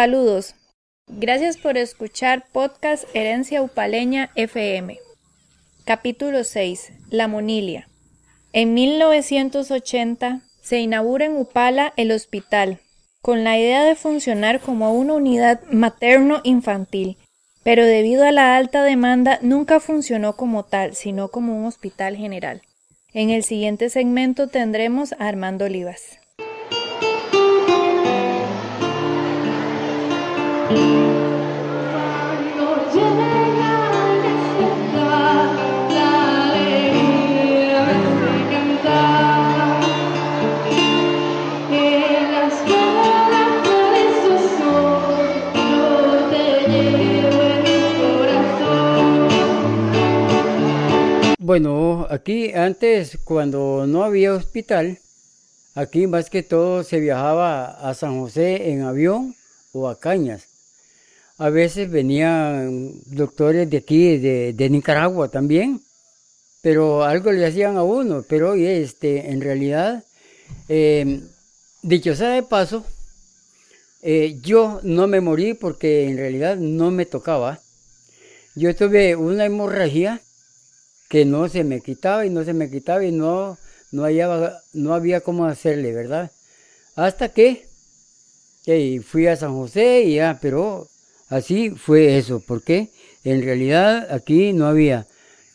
Saludos. Gracias por escuchar podcast Herencia Upaleña FM. Capítulo 6. La Monilia. En 1980 se inaugura en Upala el hospital, con la idea de funcionar como una unidad materno-infantil, pero debido a la alta demanda nunca funcionó como tal, sino como un hospital general. En el siguiente segmento tendremos a Armando Olivas. Bueno, aquí antes, cuando no había hospital, aquí más que todo se viajaba a San José en avión o a Cañas. A veces venían doctores de aquí, de, Nicaragua también, pero algo le hacían a uno. Pero este, en realidad, eh, dicho sea de paso, eh, yo no me morí porque en realidad no me tocaba. Yo tuve una hemorragia que no se me quitaba y no se me quitaba y no, no, no había cómo hacerle, ¿verdad? Hasta que fui a San José y ya, pero así fue eso, porque en realidad aquí no había.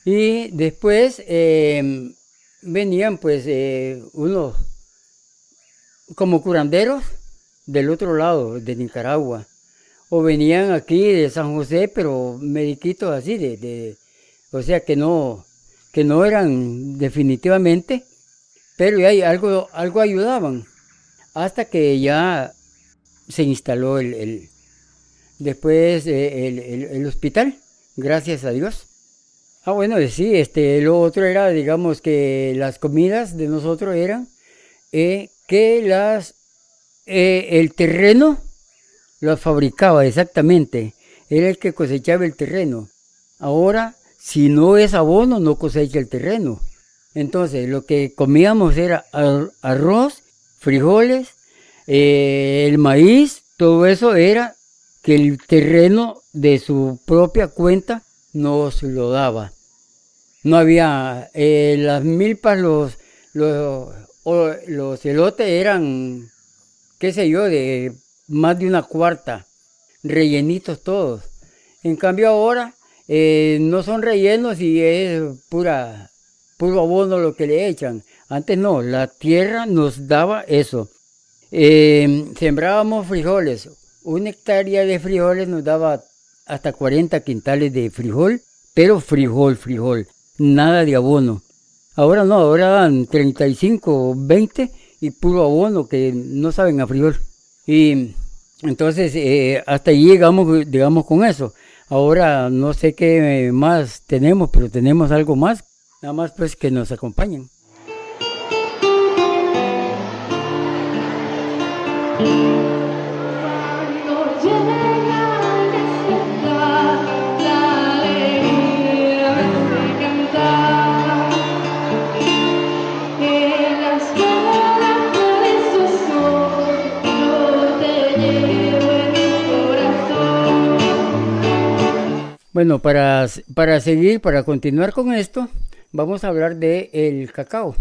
Y después em, venían pues eh, unos como curanderos del otro lado, de Nicaragua. O venían aquí de San José, pero mediquitos así, de o sea que no, que no eran definitivamente, pero ya algo, algo ayudaban, hasta que ya se instaló el, después eh, el, hospital, gracias a Dios. Ah, bueno, sí, este, lo otro era, digamos, que las comidas de nosotros eran eh, que las, eh, el terreno lo fabricaba exactamente, era el que cosechaba el terreno. Ahora si no es abono, no cosecha el terreno. Entonces, lo que comíamos era arroz, frijoles, eh, el maíz, todo eso era que el terreno de su propia cuenta nos lo daba. No había, eh, las milpas, los, los, elotes eran, qué sé yo, de más de una cuarta, rellenitos todos. En cambio ahora eh, no son rellenos y es pura, puro abono lo que le echan. Antes no, la tierra nos daba eso. Eh, sembrábamos frijoles. Una hectárea de frijoles nos daba hasta 40 quintales de frijol, pero frijol, frijol, nada de abono. Ahora no, ahora dan 35 o 20 y puro abono que no saben a frijol. Y entonces eh, hasta ahí llegamos, digamos, con eso. Ahora no sé qué más tenemos, pero tenemos algo más. Nada más pues que nos acompañen. Bueno, para, para seguir, para continuar con esto, vamos a hablar de el cacao.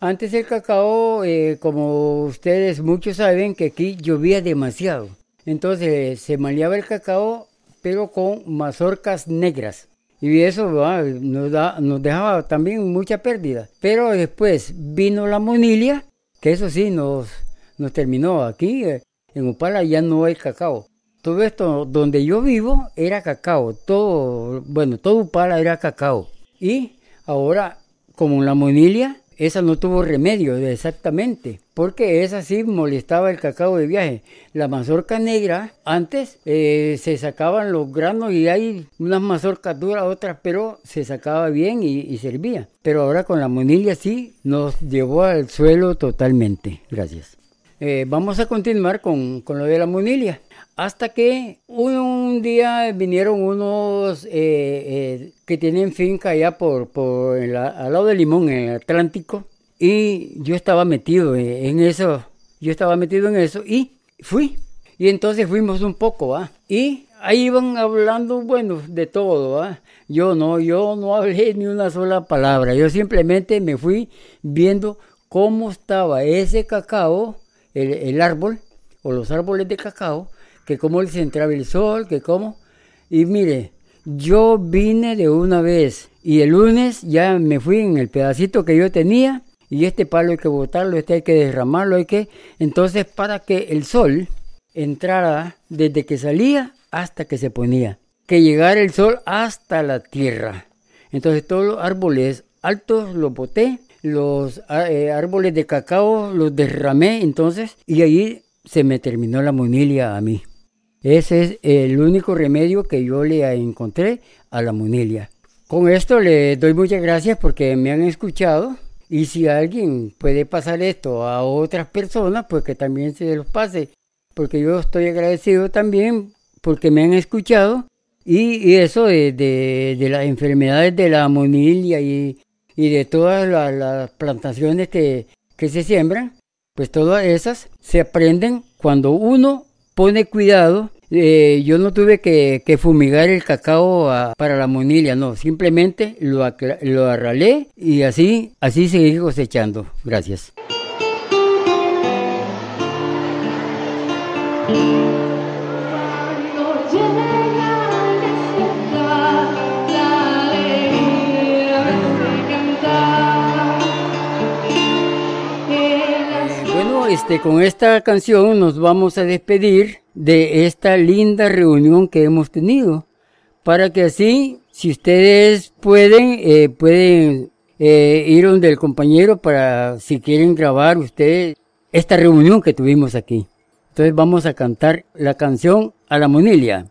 Antes el cacao, eh, como ustedes muchos saben, que aquí llovía demasiado. Entonces se maleaba el cacao, pero con mazorcas negras. Y eso nos, da, nos dejaba también mucha pérdida. Pero después vino la monilia, que eso sí nos, nos terminó. Aquí eh, en Upala ya no hay cacao todo esto donde yo vivo era cacao, todo, bueno, todo Upala era cacao. Y ahora, como la monilia, esa no tuvo remedio exactamente, porque esa sí molestaba el cacao de viaje. La mazorca negra, antes eh, se sacaban los granos y hay unas mazorcas duras, otras, pero se sacaba bien y, servía. Pero ahora con la monilia sí nos llevó al suelo totalmente. Gracias. Eh, vamos a continuar con, con lo de la monilia. Hasta que un, día vinieron unos eh, eh, que tienen finca allá por, por al lado de Limón, en el Atlántico, y yo estaba metido en eso, yo estaba metido en eso y fui. Y entonces fuimos un poco, ¿ah? Y ahí iban hablando, bueno, de todo, ¿ah? Yo no, yo no hablé ni una sola palabra. Yo simplemente me fui viendo cómo estaba ese cacao, el, el árbol, o los árboles de cacao, que cómo les entraba el sol, que cómo. Y mire, yo vine de una vez y el lunes ya me fui en el pedacito que yo tenía y este palo hay que botarlo, este hay que derramarlo, hay que... Entonces para que el sol entrara desde que salía hasta que se ponía, que llegara el sol hasta la tierra. Entonces todos los árboles altos los boté, los ah, eh, árboles de cacao los derramé entonces y ahí se me terminó la monilia a mí. Ese es el único remedio que yo le encontré a la monilia. Con esto le doy muchas gracias porque me han escuchado y si alguien puede pasar esto a otras personas, pues que también se los pase, porque yo estoy agradecido también porque me han escuchado y, eso de, las enfermedades de la monilia y, de todas las, plantaciones que, que se siembran, pues todas esas se aprenden cuando uno pone cuidado eh, yo no tuve que, fumigar el cacao para la monilla, no, simplemente lo, lo arralé y así, así seguí cosechando. Gracias. Este, con esta canción nos vamos a despedir de esta linda reunión que hemos tenido. Para que así, si ustedes pueden, eh, pueden eh, ir donde el compañero para, si quieren grabar ustedes, esta reunión que tuvimos aquí. Entonces vamos a cantar la canción a la monilia.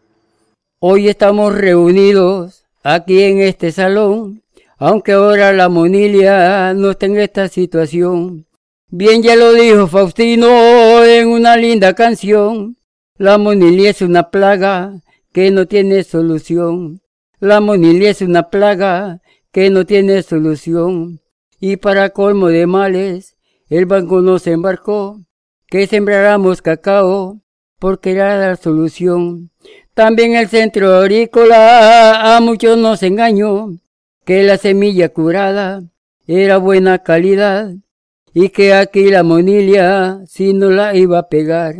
Hoy estamos reunidos aquí en este salón, aunque ahora la monilia no está en esta situación. Bien ya lo dijo Faustino en una linda canción. La monilia es una plaga que no tiene solución. La monilia es una plaga que no tiene solución. Y para colmo de males, el banco nos embarcó que sembráramos cacao porque era la solución. También el centro agrícola a muchos nos engañó que la semilla curada era buena calidad y que aquí la monilia si no la iba a pegar.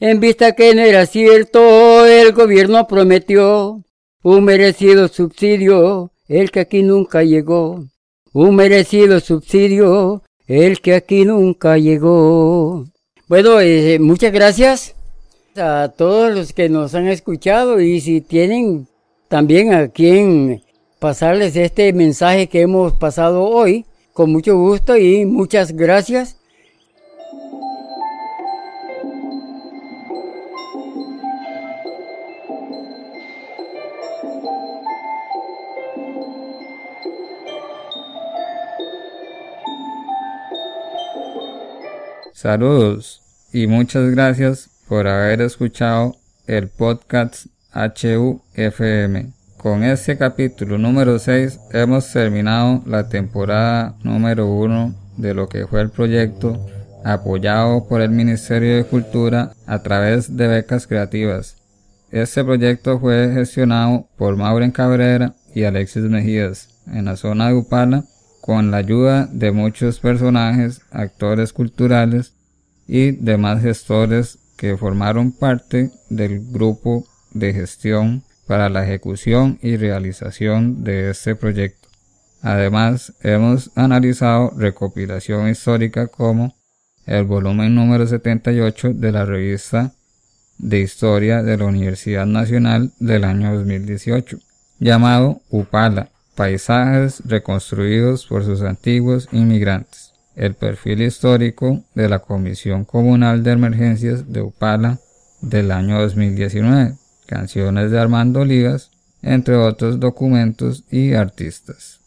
En vista que no era cierto, el gobierno prometió un merecido subsidio, el que aquí nunca llegó. Un merecido subsidio, el que aquí nunca llegó. Bueno, eh, muchas gracias a todos los que nos han escuchado y si tienen también a quien pasarles este mensaje que hemos pasado hoy, con mucho gusto y muchas gracias. Saludos y muchas gracias por haber escuchado el podcast HUFM. Con este capítulo número 6 hemos terminado la temporada número 1 de lo que fue el proyecto apoyado por el Ministerio de Cultura a través de becas creativas. Este proyecto fue gestionado por Maureen Cabrera y Alexis Mejías en la zona de Upala con la ayuda de muchos personajes, actores culturales y demás gestores que formaron parte del grupo de gestión para la ejecución y realización de este proyecto. Además, hemos analizado recopilación histórica como el volumen número 78 de la revista de Historia de la Universidad Nacional del año 2018, llamado UPALA, Paisajes reconstruidos por sus antiguos inmigrantes. El perfil histórico de la Comisión Comunal de Emergencias de Upala del año 2019, canciones de Armando Olivas, entre otros documentos y artistas.